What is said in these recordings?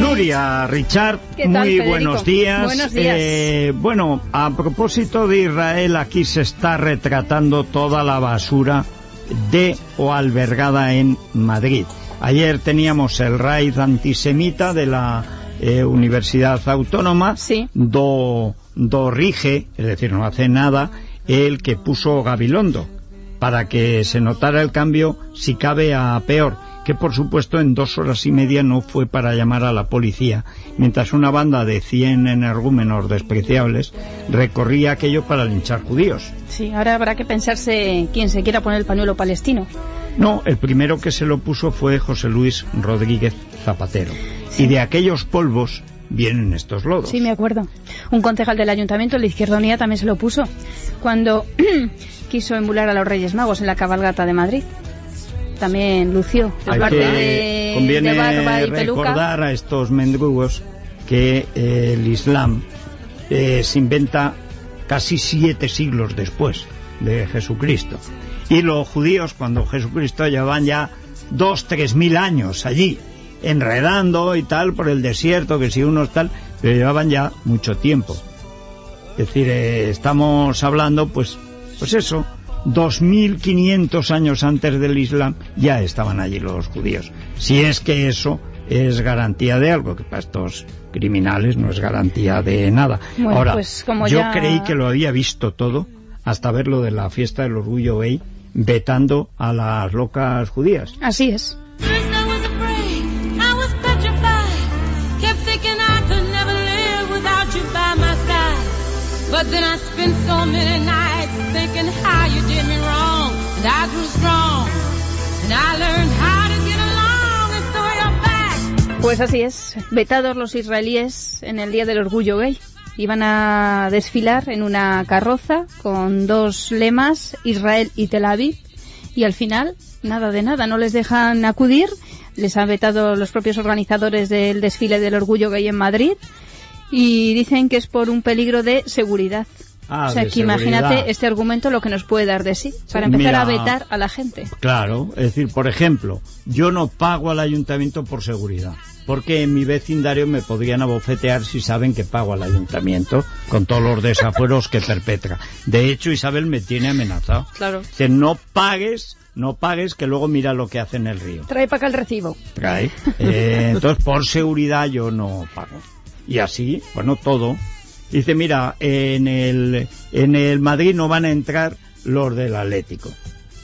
Nuria, Richard, ¿Qué tal, muy Federico? buenos días. Buenos días. Eh, bueno, a propósito de Israel, aquí se está retratando toda la basura de o albergada en Madrid. Ayer teníamos el raid antisemita de la eh, Universidad Autónoma, Sí. do, do rige, es decir, no hace nada, el que puso Gabilondo, para que se notara el cambio, si cabe, a peor, que por supuesto en dos horas y media no fue para llamar a la policía, mientras una banda de 100 energúmenos despreciables recorría aquello para linchar judíos. Sí, ahora habrá que pensarse quién se quiera poner el pañuelo palestino. No, el primero que se lo puso fue José Luis Rodríguez Zapatero. Y de aquellos polvos vienen estos lodos. Sí, me acuerdo. Un concejal del ayuntamiento, la Izquierda Unida, también se lo puso cuando quiso emular a los Reyes Magos en la cabalgata de Madrid. También lució Hay parte que- de, conviene de barba y peluca. recordar a estos mendrugos que eh, el Islam eh, se inventa casi siete siglos después de Jesucristo. Y los judíos, cuando Jesucristo llevaban ya dos, tres mil años allí, enredando y tal por el desierto, que si unos tal, pero llevaban ya mucho tiempo. Es decir, eh, estamos hablando, pues, pues eso, 2.500 años antes del Islam ya estaban allí los judíos. Si es que eso es garantía de algo, que para estos criminales no es garantía de nada. Bueno, Ahora, pues como yo ya- creí que lo había visto todo hasta ver lo de la fiesta del orgullo gay vetando a las locas judías. Así es. Pues así es, vetados los israelíes en el Día del Orgullo Gay. Iban a desfilar en una carroza con dos lemas, Israel y Tel Aviv, y al final, nada de nada, no les dejan acudir, les han vetado los propios organizadores del desfile del Orgullo Gay en Madrid, y dicen que es por un peligro de seguridad. Ah, o sea, que imagínate este argumento lo que nos puede dar de sí, para empezar Mira, a vetar a la gente. Claro, es decir, por ejemplo, yo no pago al ayuntamiento por seguridad, porque en mi vecindario me podrían abofetear si saben que pago al ayuntamiento con todos los desafueros que perpetra. De hecho, Isabel me tiene amenazado. Claro. Dice, no pagues, no pagues, que luego mira lo que hace en el río. Trae para acá el recibo. Trae. Eh, entonces, por seguridad yo no pago. Y así, bueno, todo. Dice, mira, en el, en el Madrid no van a entrar los del Atlético.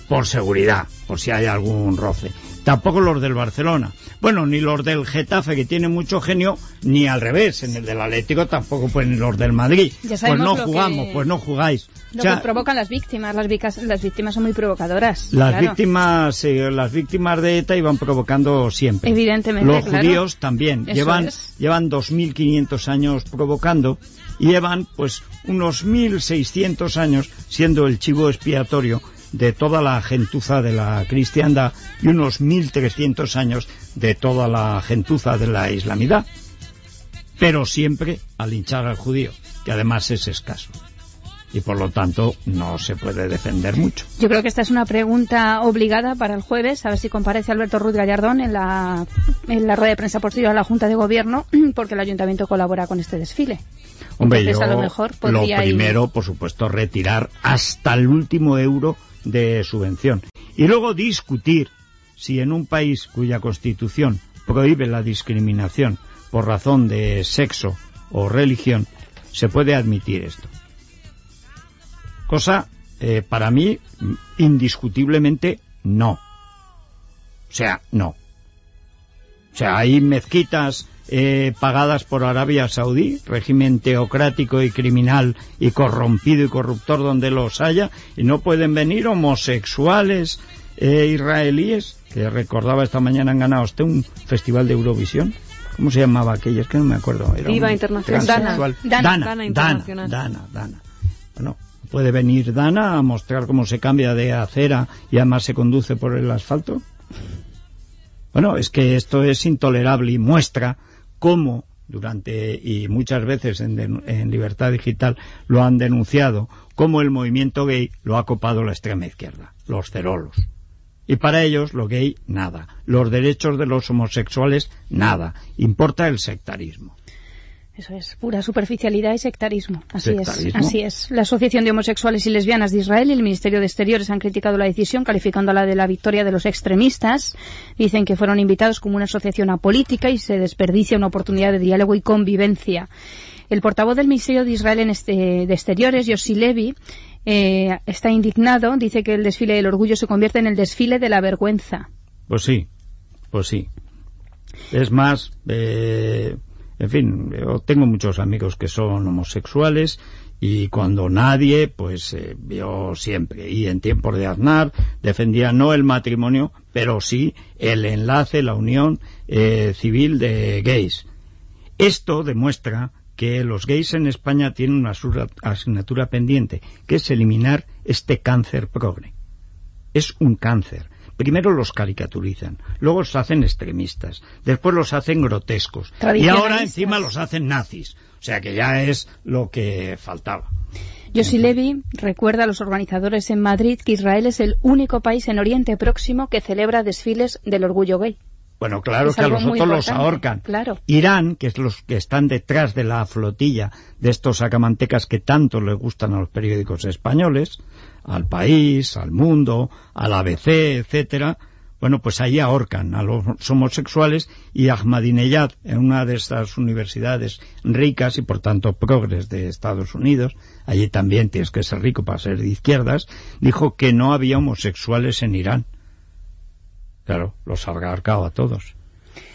Por seguridad, por si hay algún roce. Tampoco los del Barcelona. Bueno, ni los del Getafe, que tiene mucho genio, ni al revés. En el del Atlético tampoco, pues ni los del Madrid. Pues no jugamos, que- pues no jugáis. Lo O sea, que provocan las víctimas, las, vicas- las víctimas son muy provocadoras. las claro. víctimas, eh, las víctimas de ETA iban provocando siempre. Evidentemente, Los claro. judíos también Eso llevan es. llevan 2.500 años provocando y llevan pues unos 1.600 años siendo el chivo expiatorio de toda la gentuza de la cristiandad y unos 1.300 años de toda la gentuza de la islamidad. Pero siempre al hinchar al judío, que además es escaso. Y por lo tanto no se puede defender mucho. Yo creo que esta es una pregunta obligada para el jueves, a ver si comparece Alberto Ruiz Gallardón en la, en la rueda de prensa posterior a la Junta de Gobierno, porque el Ayuntamiento colabora con este desfile. Hombre, Entonces, yo a lo mejor lo ir- primero, por supuesto, retirar hasta el último euro de subvención. Y luego discutir si en un país cuya constitución prohíbe la discriminación por razón de sexo o religión, se puede admitir esto. Cosa, eh, para mí, indiscutiblemente no. O sea, no. O sea, hay mezquitas eh, pagadas por Arabia Saudí, régimen teocrático y criminal y corrompido y corruptor donde los haya, y no pueden venir homosexuales eh, israelíes, que recordaba esta mañana han ganado usted un festival de Eurovisión. ¿Cómo se llamaba aquella? Es que no me acuerdo. Era Internacional. Dana. Dana, Dana Dana, Internacional. Dana, Dana. Bueno, puede venir Dana a mostrar cómo se cambia de acera y además se conduce por el asfalto. Bueno, es que esto es intolerable y muestra cómo durante y muchas veces en, Libertad Digital lo han denunciado, cómo el movimiento gay lo ha copado la extrema izquierda, los cerolos. Y para ellos lo gay, nada. Los derechos de los homosexuales, nada. Importa el sectarismo. Eso es, pura superficialidad y sectarismo. Así Sectarismo. es, así es. La Asociación de Homosexuales y Lesbianas de Israel y el Ministerio de Exteriores han criticado la decisión, calificándola de la victoria de los extremistas. Dicen que fueron invitados como una asociación apolítica y se desperdicia una oportunidad de diálogo y convivencia. El portavoz del Ministerio de Israel en este- de Exteriores, Yossi Levi, eh, está indignado. Dice que el desfile del orgullo se convierte en el desfile de la vergüenza. Pues sí, pues sí. Es más, eh, en fin, yo tengo muchos amigos que son homosexuales y cuando nadie, pues eh, yo siempre, y en tiempos de Aznar, defendía no el matrimonio, pero sí el enlace, la unión eh, civil de gays. Esto demuestra que los gays en España tienen una asignatura pendiente, que es eliminar este cáncer progre es un cáncer. Primero los caricaturizan, luego los hacen extremistas, después los hacen grotescos y ahora encima los hacen nazis. O sea que ya es lo que faltaba. Yossi Levi recuerda a los organizadores en Madrid que Israel es el único país en Oriente Próximo que celebra desfiles del orgullo gay. Bueno, claro Es que a los otros los ahorcan. claro. Irán, que es los que están detrás de la flotilla de estos sacamantecas que tanto les gustan a los periódicos españoles, al País, al Mundo, al ABC, etcétera, bueno, pues ahí ahorcan a los homosexuales y Ahmadinejad, en una de estas universidades ricas y por tanto progres de Estados Unidos, allí también tienes que ser rico para ser de izquierdas, dijo que no había homosexuales en Irán. Claro, los ha ahorcado a todos.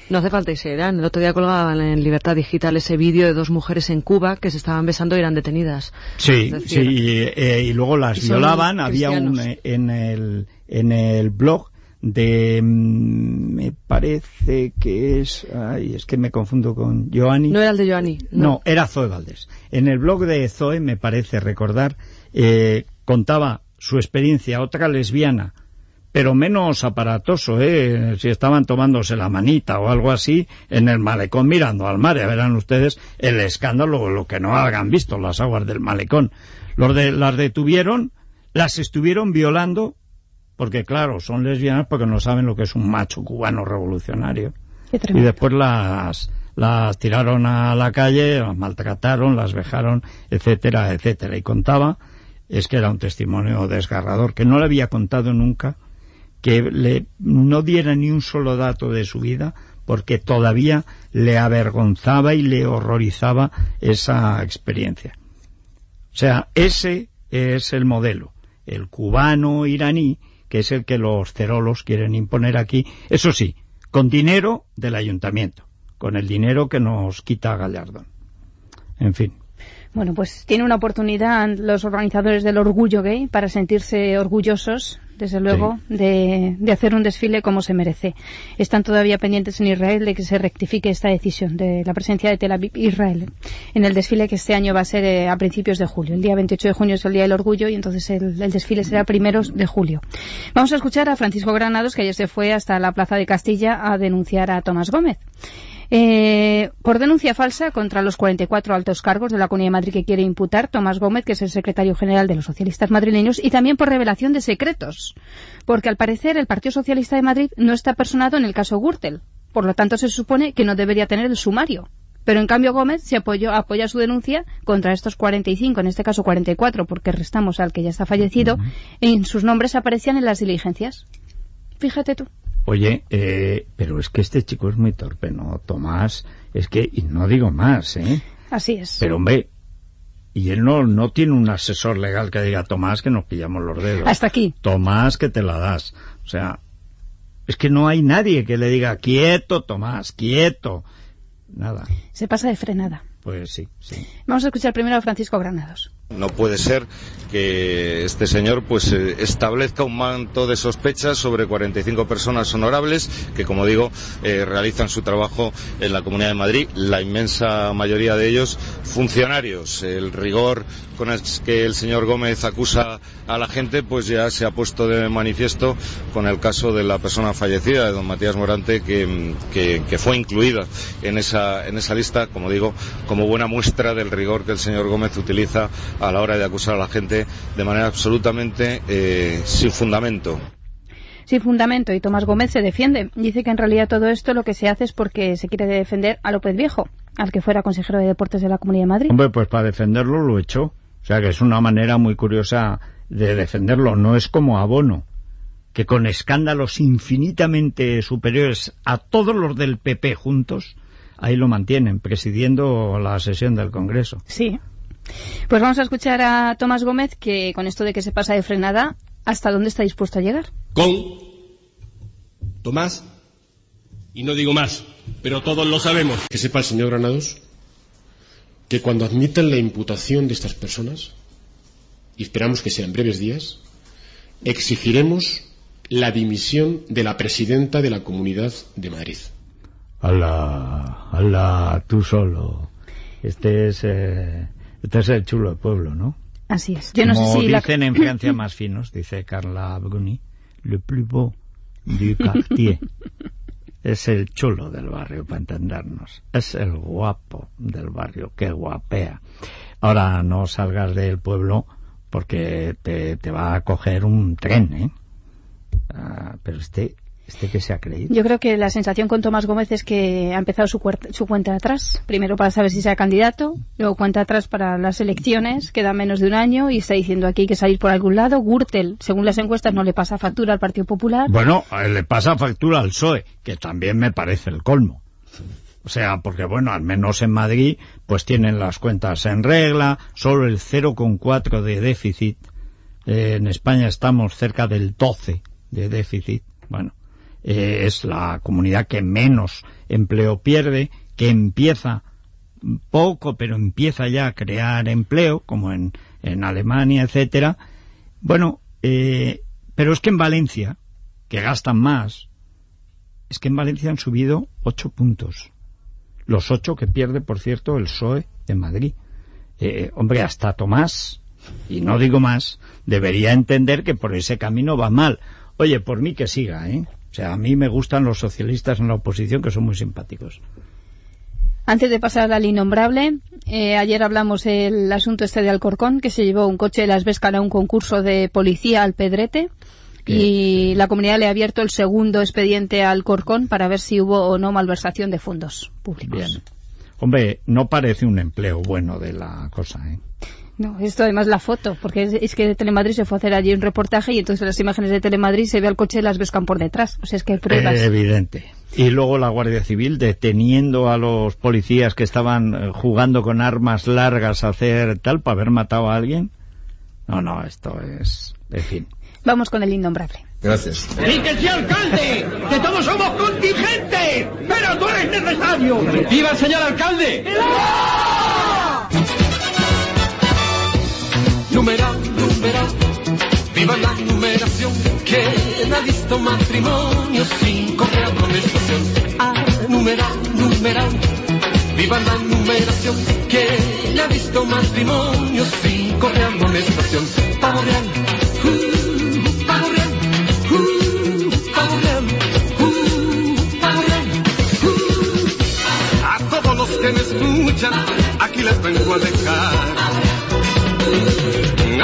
No hace falta irse a Irán. El otro día colgaban en Libertad Digital ese vídeo de dos mujeres en Cuba que se estaban besando y eran detenidas. Sí, decir, sí, y, eh, y luego las y violaban. Había un eh, en el en el blog de mm, me parece que es ay, es que me confundo con Joanny. No era el de Joanny. No, era Zoe Valdés. En el blog de Zoe, me parece recordar, eh, contaba su experiencia, otra lesbiana, pero menos aparatoso, ¿eh? Si estaban tomándose la manita o algo así en el malecón mirando al mar, ya verán ustedes el escándalo, lo que no hagan visto las aguas del malecón. Los de, las detuvieron, las estuvieron violando, porque claro, son lesbianas porque no saben lo que es un macho cubano revolucionario y después las las tiraron a la calle, las maltrataron, las vejaron, etcétera, etcétera. Y contaba, es que era un testimonio desgarrador, que no le había contado nunca, que le no diera ni un solo dato de su vida, porque todavía le avergonzaba y le horrorizaba esa experiencia. O sea, ese es el modelo, el cubano iraní, que es el que los cerolos quieren imponer aquí, eso sí, con dinero del ayuntamiento, con el dinero que nos quita Gallardón. En fin, Bueno, pues tiene una oportunidad los organizadores del orgullo gay para sentirse orgullosos, desde luego, de, de hacer un desfile como se merece. Están todavía pendientes en Israel de que se rectifique esta decisión de la presencia de Tel Aviv Israel en el desfile que este año va a ser eh, a principios de julio. El día 28 de junio es el Día del Orgullo y entonces el, el desfile será primeros de julio. Vamos a escuchar a Francisco Granados, que ayer se fue hasta la Plaza de Castilla a denunciar a Tomás Gómez. Eh, por denuncia falsa contra los 44 altos cargos de la Comunidad de Madrid que quiere imputar Tomás Gómez, que es el secretario general de los socialistas madrileños, y también por revelación de secretos, porque al parecer el Partido Socialista de Madrid no está personado en el caso Gürtel. Por lo tanto, se supone que no debería tener el sumario. Pero en cambio Gómez se apoyó, apoya su denuncia contra estos 45, en este caso 44, porque restamos al que ya está fallecido, en sus nombres aparecían en las diligencias. Fíjate tú. Oye, eh, pero es que este chico es muy torpe, ¿no? Tomás, es que, y no digo más, ¿eh? Así es. Pero hombre, y él no, no tiene un asesor legal que diga, Tomás, que nos pillamos los dedos. Hasta aquí. Tomás, que te la das. O sea, es que no hay nadie que le diga, quieto, Tomás, quieto. Nada. Se pasa de frenada. Pues sí, sí. Vamos a escuchar primero a Francisco Granados. No puede ser que este señor pues eh, establezca un manto de sospechas sobre 45 personas honorables que, como digo, eh, realizan su trabajo en la Comunidad de Madrid, la inmensa mayoría de ellos funcionarios. El rigor con el que el señor Gómez acusa a la gente pues ya se ha puesto de manifiesto con el caso de la persona fallecida, de don Matías Morante, que, fue incluida en esa, en esa lista, como digo, como buena muestra del rigor que el señor Gómez utiliza a la hora de acusar a la gente de manera absolutamente eh, sin fundamento. Sin fundamento, y Tomás Gómez se defiende. Dice que en realidad todo esto lo que se hace es porque se quiere defender a López Viejo, al que fuera consejero de deportes de la Comunidad de Madrid. Hombre, pues para defenderlo lo echó. O sea que es una manera muy curiosa de defenderlo. No es como Abono, que con escándalos infinitamente superiores a todos los del PP juntos, ahí lo mantienen, presidiendo la sesión del Congreso. Sí. Pues vamos a escuchar a Tomás Gómez que con esto de que se pasa de frenada, ¿hasta dónde está dispuesto a llegar? con Tomás, y no digo más, pero todos lo sabemos. Que sepa el señor Granados que cuando admitan la imputación de estas personas, y esperamos que sea en breves días, exigiremos la dimisión de la presidenta de la Comunidad de Madrid. Tú solo. Este es, eh, este es el chulo del pueblo, ¿no? Así es. Yo no Como sé si la... dicen en Francia más finos, dice Carla Bruni, le plus beau du quartier. es el chulo del barrio, para entendernos. Es el guapo del barrio, que guapea. Ahora no salgas del pueblo porque te, te va a coger un tren, ¿eh? Ah, pero este, este que se ha creído. Yo creo que la sensación con Tomás Gómez es que ha empezado su, su cuenta atrás. Primero para saber si sea candidato, luego cuenta atrás para las elecciones, queda menos de un año y está diciendo aquí hay que salir por algún lado. Gürtel, según las encuestas, no le pasa factura al Partido Popular. Bueno, eh, le pasa factura al PSOE, que también me parece el colmo. O sea, porque bueno, al menos en Madrid, pues tienen las cuentas en regla, solo el 0,4 de déficit. Eh, en España estamos cerca del 12 de déficit. Bueno, eh, es la comunidad que menos empleo pierde, que empieza poco, pero empieza ya a crear empleo, como en, en Alemania, etcétera. Bueno, eh, pero es que en Valencia, que gastan más, es que en Valencia han subido ocho puntos. Los ocho que pierde, por cierto, el PSOE de Madrid. Eh, hombre, hasta Tomás, y no digo más, debería entender que por ese camino va mal. Oye, por mí que siga, ¿eh? O sea, a mí me gustan los socialistas en la oposición, que son muy simpáticos. Antes de pasar al innombrable, eh, ayer hablamos el asunto este de Alcorcón, que se llevó un coche de las Vescan a un concurso de policía al Pedrete. Y la comunidad le ha abierto el segundo expediente al Alcorcón para ver si hubo o no malversación de fondos públicos. Bien. Hombre, no parece un empleo bueno de la cosa, ¿eh? No, esto además la foto, porque es, es que Telemadrid se fue a hacer allí un reportaje y entonces en las imágenes de Telemadrid se ve al coche de las Vescan por detrás. O sea, es que hay pruebas. Eh, evidente. Y luego la Guardia Civil deteniendo a los policías que estaban eh, jugando con armas largas a hacer tal para haber matado a alguien. No, no, esto es... En fin. Vamos con el innombrable. Gracias. ¡Y que sí, alcalde! ¡Que todos somos contingentes! ¡Pero tú eres necesario! ¡Viva el señor alcalde! Numeral, numeral, viva la numeración. ¿Quién ha visto matrimonio sin correr amonestación? Ah, numeral, numeral, viva la numeración. ¿Quién ha visto matrimonio sin correr amonestación? Pavo real, uh, pavo real, uh, pavo real, uh, uh. A todos los que me escuchan, aquí les vengo a dejar.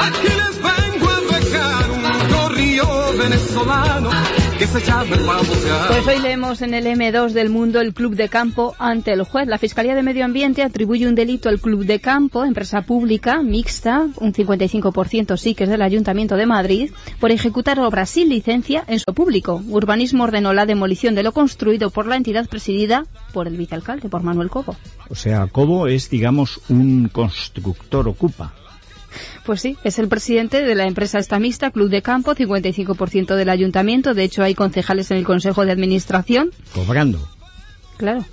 Aquí les vengo a dejar un corrillo venezolano que se llama el babosear. Pues hoy leemos en el M2 del mundo el Club de Campo ante el juez. La Fiscalía de Medio Ambiente atribuye un delito al Club de Campo, empresa pública, mixta, un 55% sí que es del Ayuntamiento de Madrid, por ejecutar obras sin licencia en su público. Urbanismo ordenó la demolición de lo construido por la entidad presidida por el vicealcalde, por Manuel Cobo. O sea, Cobo es, digamos, un constructor ocupa. Pues sí, es el presidente de la empresa estamista Club de Campo, 55% del ayuntamiento. De hecho, hay concejales en el Consejo de Administración. Cobrando. Claro.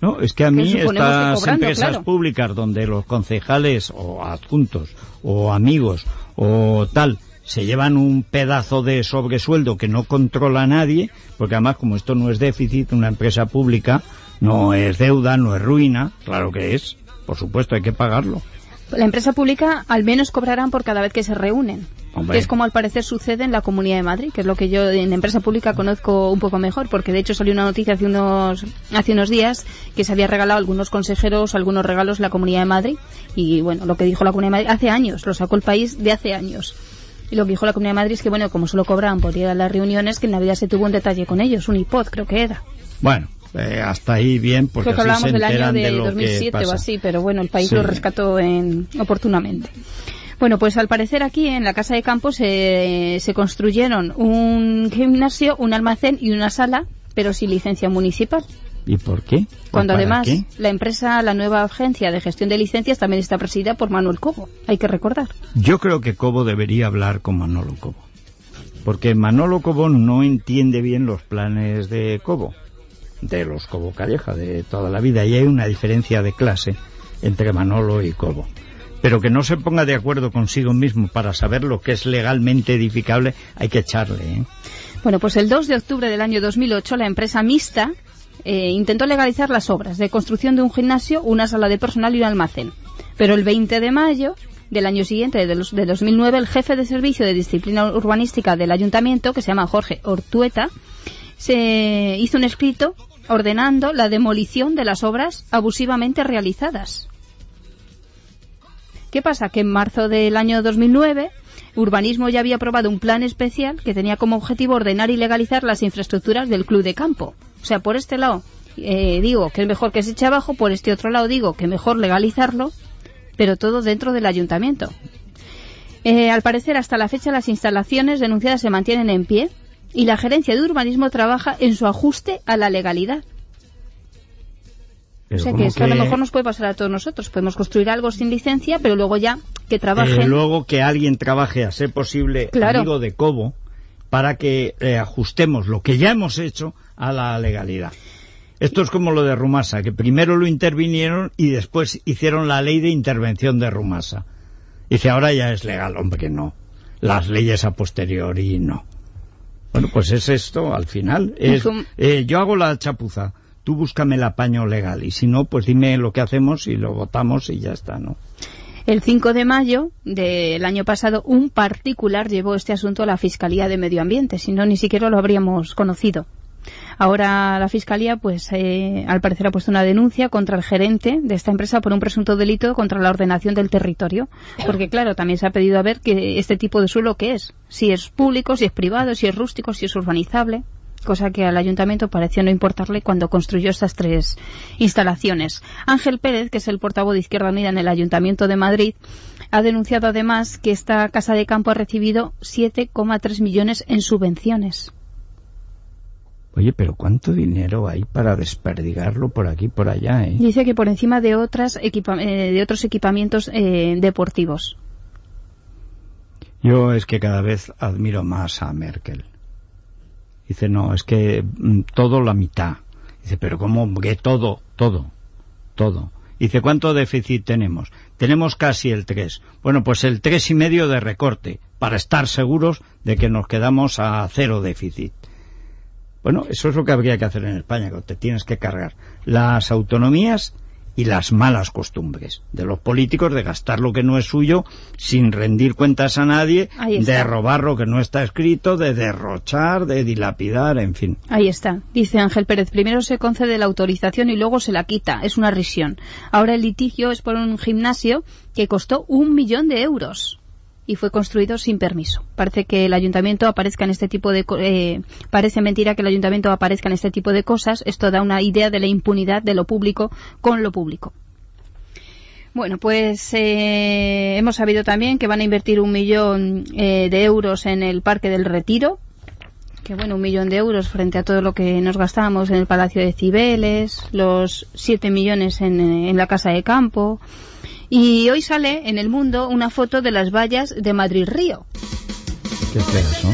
No, es que a mí estas cobrando, empresas claro. públicas donde los concejales o adjuntos o amigos o tal se llevan un pedazo de sobresueldo que no controla nadie, porque además como esto no es déficit, una empresa pública no es deuda, no es ruina, claro que es, por supuesto hay que pagarlo. La empresa pública al menos cobrarán por cada vez que se reúnen. Hombre. Que es como al parecer sucede en la Comunidad de Madrid, que es lo que yo en empresa pública conozco un poco mejor, porque de hecho salió una noticia hace unos, hace unos días que se había regalado a algunos consejeros algunos regalos la Comunidad de Madrid. Y bueno, lo que dijo la Comunidad de Madrid hace años, lo sacó el país de hace años. Y lo que dijo la Comunidad de Madrid es que, bueno, como solo cobraban por ir a las reuniones, que en Navidad se tuvo un detalle con ellos, un iPod creo que era. Bueno, eh, hasta ahí bien, porque Creo que así se hablábamos del año de, de lo 2007 que o pasa. así, pero bueno, el país Sí. lo rescató en, oportunamente. Bueno, pues al parecer aquí en la Casa de Campo se, se construyeron un gimnasio, un almacén y una sala, pero sin licencia municipal. ¿Y por qué? Cuando ¿O para además qué? la empresa, la nueva agencia de gestión de licencias también está presidida por Manuel Cobo, hay que recordar. Yo creo que Cobo debería hablar con Manolo Cobo. Porque Manolo Cobo no entiende bien los planes de Cobo, de los Cobo Calleja, de toda la vida. Y hay una diferencia de clase entre Manolo y Cobo. Pero que no se ponga de acuerdo consigo mismo para saber lo que es legalmente edificable, hay que echarle. ¿eh? Bueno, pues el 2 de octubre del año 2008 la empresa mixta eh, intentó legalizar las obras de construcción de un gimnasio, una sala de personal y un almacén. Pero el 20 de mayo del año siguiente, de, los- de 2009, el jefe de servicio de disciplina urbanística del ayuntamiento, que se llama Jorge Ortueta, se hizo un escrito ordenando la demolición de las obras abusivamente realizadas. ¿Qué pasa? Que en marzo del año 2009 Urbanismo ya había aprobado un plan especial que tenía como objetivo ordenar y legalizar las infraestructuras del club de campo. O sea, por este lado eh, digo que es mejor que se eche abajo, por este otro lado digo que mejor legalizarlo, pero todo dentro del ayuntamiento. Eh, al parecer, hasta la fecha las instalaciones denunciadas se mantienen en pie y la gerencia de urbanismo trabaja en su ajuste a la legalidad. Pero o sea que, es que a lo mejor nos puede pasar a todos nosotros. Podemos construir algo sin licencia, pero luego ya que trabajen. Eh, luego que alguien trabaje a ser posible Claro. amigo de Cobo para que eh, ajustemos lo que ya hemos hecho a la legalidad. Esto es como lo de Rumasa, que primero lo intervinieron y después hicieron la ley de intervención de Rumasa. Dice, ahora ya es legal, hombre, no. Las leyes a posteriori no. Bueno, pues es esto al final. Es, eh, yo hago la chapuza, tú búscame el apaño legal y si no, pues dime lo que hacemos y lo votamos y ya está, ¿no? El 5 de mayo del año pasado, un particular llevó este asunto a la Fiscalía de Medio Ambiente, si no, ni siquiera lo habríamos conocido. Ahora la Fiscalía, pues, eh, al parecer ha puesto una denuncia contra el gerente de esta empresa por un presunto delito contra la ordenación del territorio. Porque, claro, también se ha pedido a ver que este tipo de suelo qué es. Si es público, si es privado, si es rústico, si es urbanizable. Cosa que al ayuntamiento pareció no importarle cuando construyó estas tres instalaciones. Ángel Pérez, que es el portavoz de Izquierda Unida en el Ayuntamiento de Madrid, ha denunciado además que esta casa de campo ha recibido 7,3 millones en subvenciones. Oye, pero ¿cuánto dinero hay para desperdigarlo por aquí por allá, eh? Dice que por encima de, otras equipa- eh, de otros equipamientos eh, deportivos. Yo es que cada vez admiro más a Merkel. Dice, no, es que mm, todo la mitad. Dice, pero ¿cómo que todo? Todo. Todo. Dice, ¿cuánto déficit tenemos? Tenemos casi el 3. Bueno, pues el tres y medio de recorte, para estar seguros de que nos quedamos a cero déficit. Bueno, eso es lo que habría que hacer en España, que te tienes que cargar las autonomías y las malas costumbres de los políticos de gastar lo que no es suyo sin rendir cuentas a nadie, de robar lo que no está escrito, de derrochar, de dilapidar, en fin. Ahí está. Dice Ángel Pérez, primero se concede la autorización y luego se la quita. Es una risión. Ahora el litigio es por un gimnasio que costó un millón de euros. Y fue construido sin permiso. Parece que el ayuntamiento aparezca en este tipo de eh, parece mentira que el ayuntamiento aparezca en este tipo de cosas. Esto da una idea de la impunidad de lo público con lo público. Bueno, pues eh, hemos sabido también que van a invertir un millón eh, de euros en el Parque del Retiro. Que bueno, un millón de euros frente a todo lo que nos gastábamos en el Palacio de Cibeles, los siete millones en la Casa de Campo. Y hoy sale en el mundo una foto de las vallas de Madrid-Río. Qué feas son.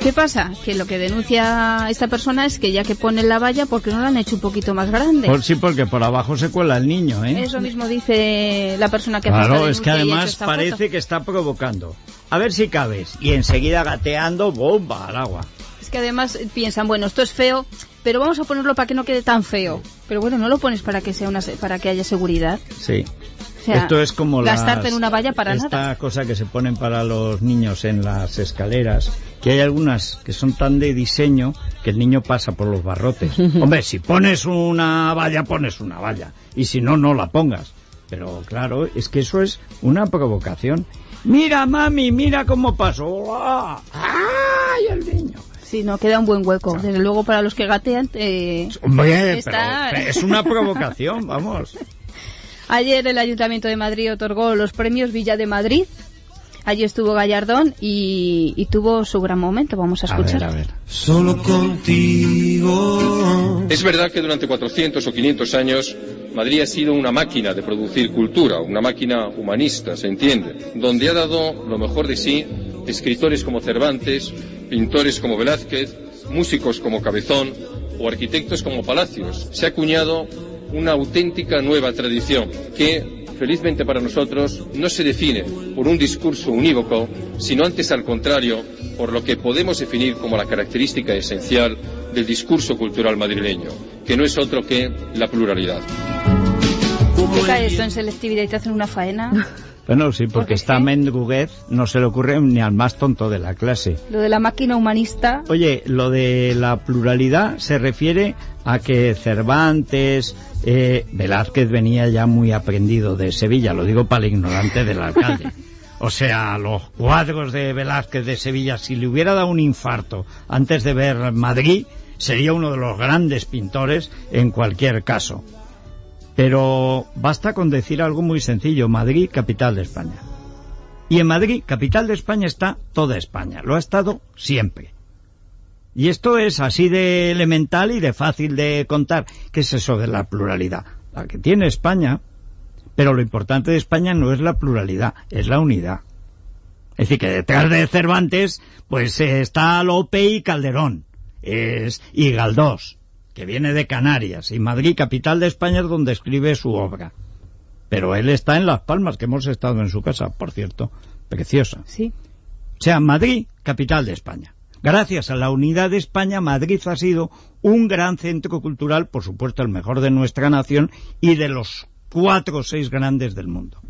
¿Qué pasa? Que lo que denuncia esta persona es que ya que ponen la valla, porque no la han hecho un poquito más grande? Por sí, porque por abajo se cuela el niño, ¿eh? Eso mismo dice la persona que hace esta Claro, es que además parece foto. que está provocando. A ver si cabes. Y enseguida gateando, bomba al agua. Es que además piensan, bueno, esto es feo, pero vamos a ponerlo para que no quede tan feo. Pero bueno, no lo pones para que sea una para que haya seguridad. Sí. O sea, Esto es como gastarte las- en una valla para esta nada. cosa que se ponen para los niños en las escaleras, que hay algunas que son tan de diseño que el niño pasa por los barrotes. Hombre, si pones una valla, pones una valla. Y si no, no la pongas. Pero claro, es que eso es una provocación. Mira, mami, mira cómo pasó. ¡Ah! ¡Ay, el niño! Sí, no queda un buen hueco. Desde luego para los que gatean. eh, Hombre, está- pero es una provocación, vamos. Ayer el Ayuntamiento de Madrid otorgó los premios Villa de Madrid. Allí estuvo Gallardón y, y tuvo su gran momento. Vamos a escuchar. a ver. Solo contigo. Es verdad que durante 400 o 500 años Madrid ha sido una máquina de producir cultura, una máquina humanista, se entiende, donde ha dado lo mejor de sí escritores como Cervantes, pintores como Velázquez, músicos como Cabezón o arquitectos como Palacios. Se ha acuñado una auténtica nueva tradición que, felizmente para nosotros, no se define por un discurso unívoco, sino antes al contrario, por lo que podemos definir como la característica esencial del discurso cultural madrileño, que no es otro que la pluralidad. ¿Qué cae esto en selectividad y te hacen una faena? Bueno, sí, porque está Mendruguez, no se le ocurre ni al más tonto de la clase. Lo de la máquina humanista. Oye, lo de la pluralidad se refiere a que Cervantes, eh, Velázquez venía ya muy aprendido de Sevilla, lo digo para el ignorante del alcalde. O sea, los cuadros de Velázquez de Sevilla, si le hubiera dado un infarto antes de ver Madrid, sería uno de los grandes pintores en cualquier caso. Pero basta con decir algo muy sencillo, Madrid, capital de España. Y en Madrid, capital de España, está toda España. Lo ha estado siempre. Y esto es así de elemental y de fácil de contar. ¿Qué es eso de la pluralidad? La que tiene España, pero lo importante de España no es la pluralidad, es la unidad. Es decir, que detrás de Cervantes, pues eh, está Lope y Calderón, es, y Galdós, que viene de Canarias, y Madrid, capital de España, es donde escribe su obra. Pero él está en Las Palmas, que hemos estado en su casa, por cierto, preciosa. Sí. O sea, Madrid, capital de España. Gracias a la unidad de España, Madrid ha sido un gran centro cultural, por supuesto el mejor de nuestra nación y de los cuatro o seis grandes del mundo.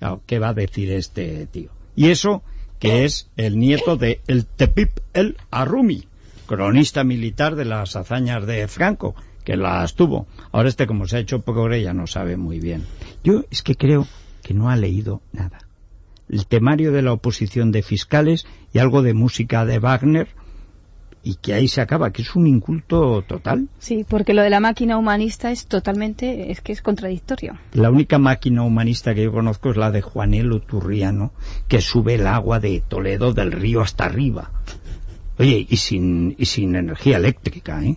Claro, ¿Qué va a decir este tío? Y eso que es el nieto de el Tepip el Arrumi, cronista militar de las hazañas de Franco, que las tuvo. Ahora este como se ha hecho progre ya no sabe muy bien. Yo es que creo que no ha leído nada el temario de la oposición de fiscales y algo de música de Wagner y que ahí se acaba, que es un inculto total. Sí, porque lo de la máquina humanista es totalmente, es que es contradictorio. La única máquina humanista que yo conozco es la de Juanelo Turriano, que sube el agua de Toledo del río hasta arriba. Oye, y sin, y sin energía eléctrica, ¿eh?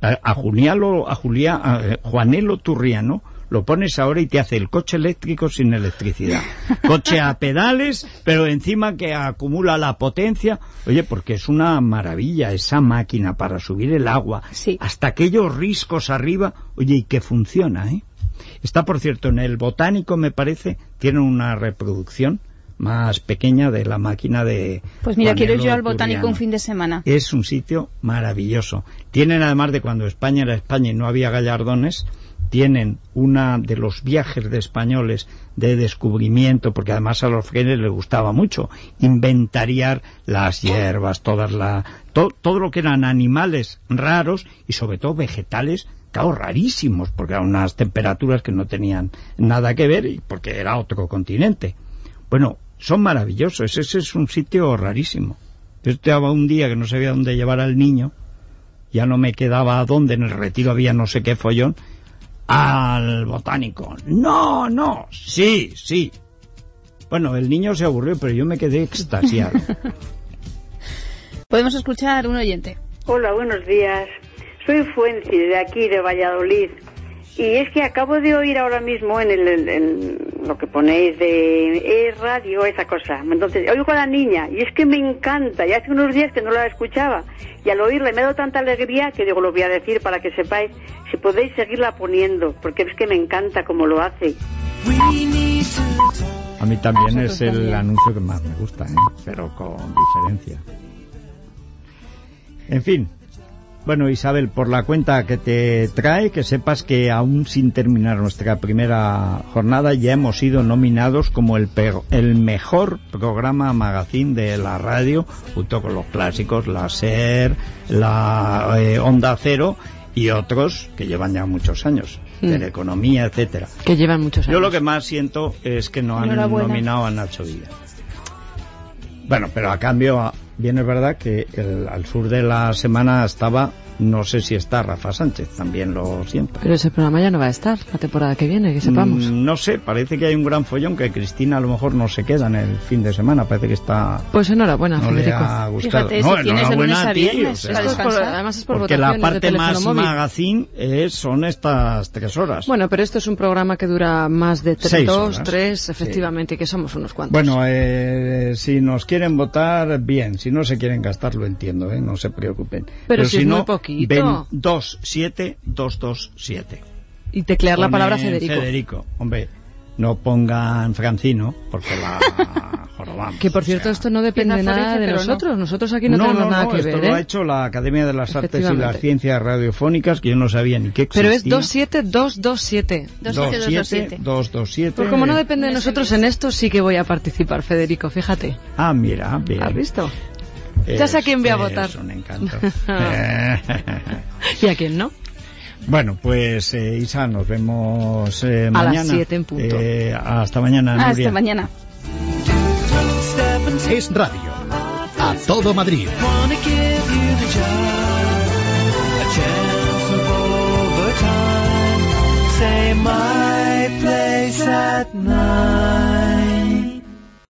A, a a Julia- a, eh, Juanelo Turriano lo pones ahora y te hace el coche eléctrico sin electricidad. Coche a pedales, pero encima que acumula la potencia. Oye, porque es una maravilla esa máquina para subir el agua hasta aquellos riscos arriba. Oye, y que funciona, ¿eh? Está, por cierto, en el botánico, me parece, tiene una reproducción más pequeña de la máquina de... Pues mira, quiero ir yo al botánico un fin de semana. Es un sitio maravilloso. Tienen, además de cuando España era España y no había gallardones, tienen una de los viajes de españoles de descubrimiento, porque además a los frenes les gustaba mucho inventariar las hierbas, todas la, to- todo lo que eran animales raros y sobre todo vegetales, claro, rarísimos, porque eran unas temperaturas que no tenían nada que ver y porque era otro continente. Bueno, son maravillosos, ese es un sitio rarísimo. Yo estaba un día que no sabía dónde llevar al niño, ya no me quedaba a dónde, en el retiro había no sé qué follón, al botánico. No, no, sí, sí. Bueno, el niño se aburrió, pero yo me quedé extasiado. Podemos escuchar un oyente. Hola, buenos días. Soy Fuenci, de aquí, de Valladolid. Y es que acabo de oír ahora mismo en, el, en- en lo que ponéis de e radio, esa cosa. Entonces, oigo a la niña y es que me encanta. Y hace unos días que no la escuchaba. Y al oírla me ha dado tanta alegría que digo, lo voy a decir para que sepáis si podéis seguirla poniendo, porque es que me encanta como lo hace. A mí también es el también. anuncio que más me gusta, ¿eh? pero con diferencia. En fin. Bueno, Isabel, por la cuenta que te trae, que sepas que aún sin terminar nuestra primera jornada ya hemos sido nominados como el, el mejor programa magazine de la radio, junto con los clásicos, la SER, la eh, Onda Cero y otros que llevan ya muchos años, Mm. economía, etcétera. Que llevan muchos años. Yo lo que más siento es que no han nominado a Nacho Villa. Bueno, pero a cambio, bien es verdad que el- al sur de la semana estaba, no sé si está Rafa Sánchez, también lo siento. Pero ese programa ya no va a estar la temporada que viene, que sepamos. Mm, no sé, parece que hay un gran follón que Cristina a lo mejor no se queda en el fin de semana, parece que está... Pues enhorabuena, no le Federico. ha gustado. Fíjate, no, de enhorabuena a ti, viernes, o sea, es por- además es por porque la de parte teléfono más móvil. magazine es, son estas tres horas. Bueno, pero esto es un programa que dura más de tres, Seis dos, horas. tres, efectivamente, y que somos unos cuantos. Bueno, eh, si nos quieren votar, bien. Si no se quieren gastar, lo entiendo, ¿eh? no se preocupen. Pero si es no, muy poquito. Ven 27227. y teclear la palabra Federico. Federico. Hombre, no pongan Francino, porque la jorobamos. Que por cierto, esto no depende nada de no. nosotros. Nosotros aquí no, tenemos nada que esto ver. lo ha ¿eh? hecho la Academia de las Artes y las. Ciencias Radiofónicas, que yo no sabía ni qué existía. Pero es 27227. 27227. Pues como no depende de nosotros en esto, sí que voy a participar, Federico, fíjate. Ah, mira, bien. ¿Has visto? Ya sé a Es- quién voy a es votar. un encanto. ¿Y a quién no? Bueno, pues eh, Isa, nos vemos eh, A mañana. las siete en punto. Eh, hasta mañana, Hasta Nuria. mañana. Es radio. A todo Madrid. A. Say my place at nine.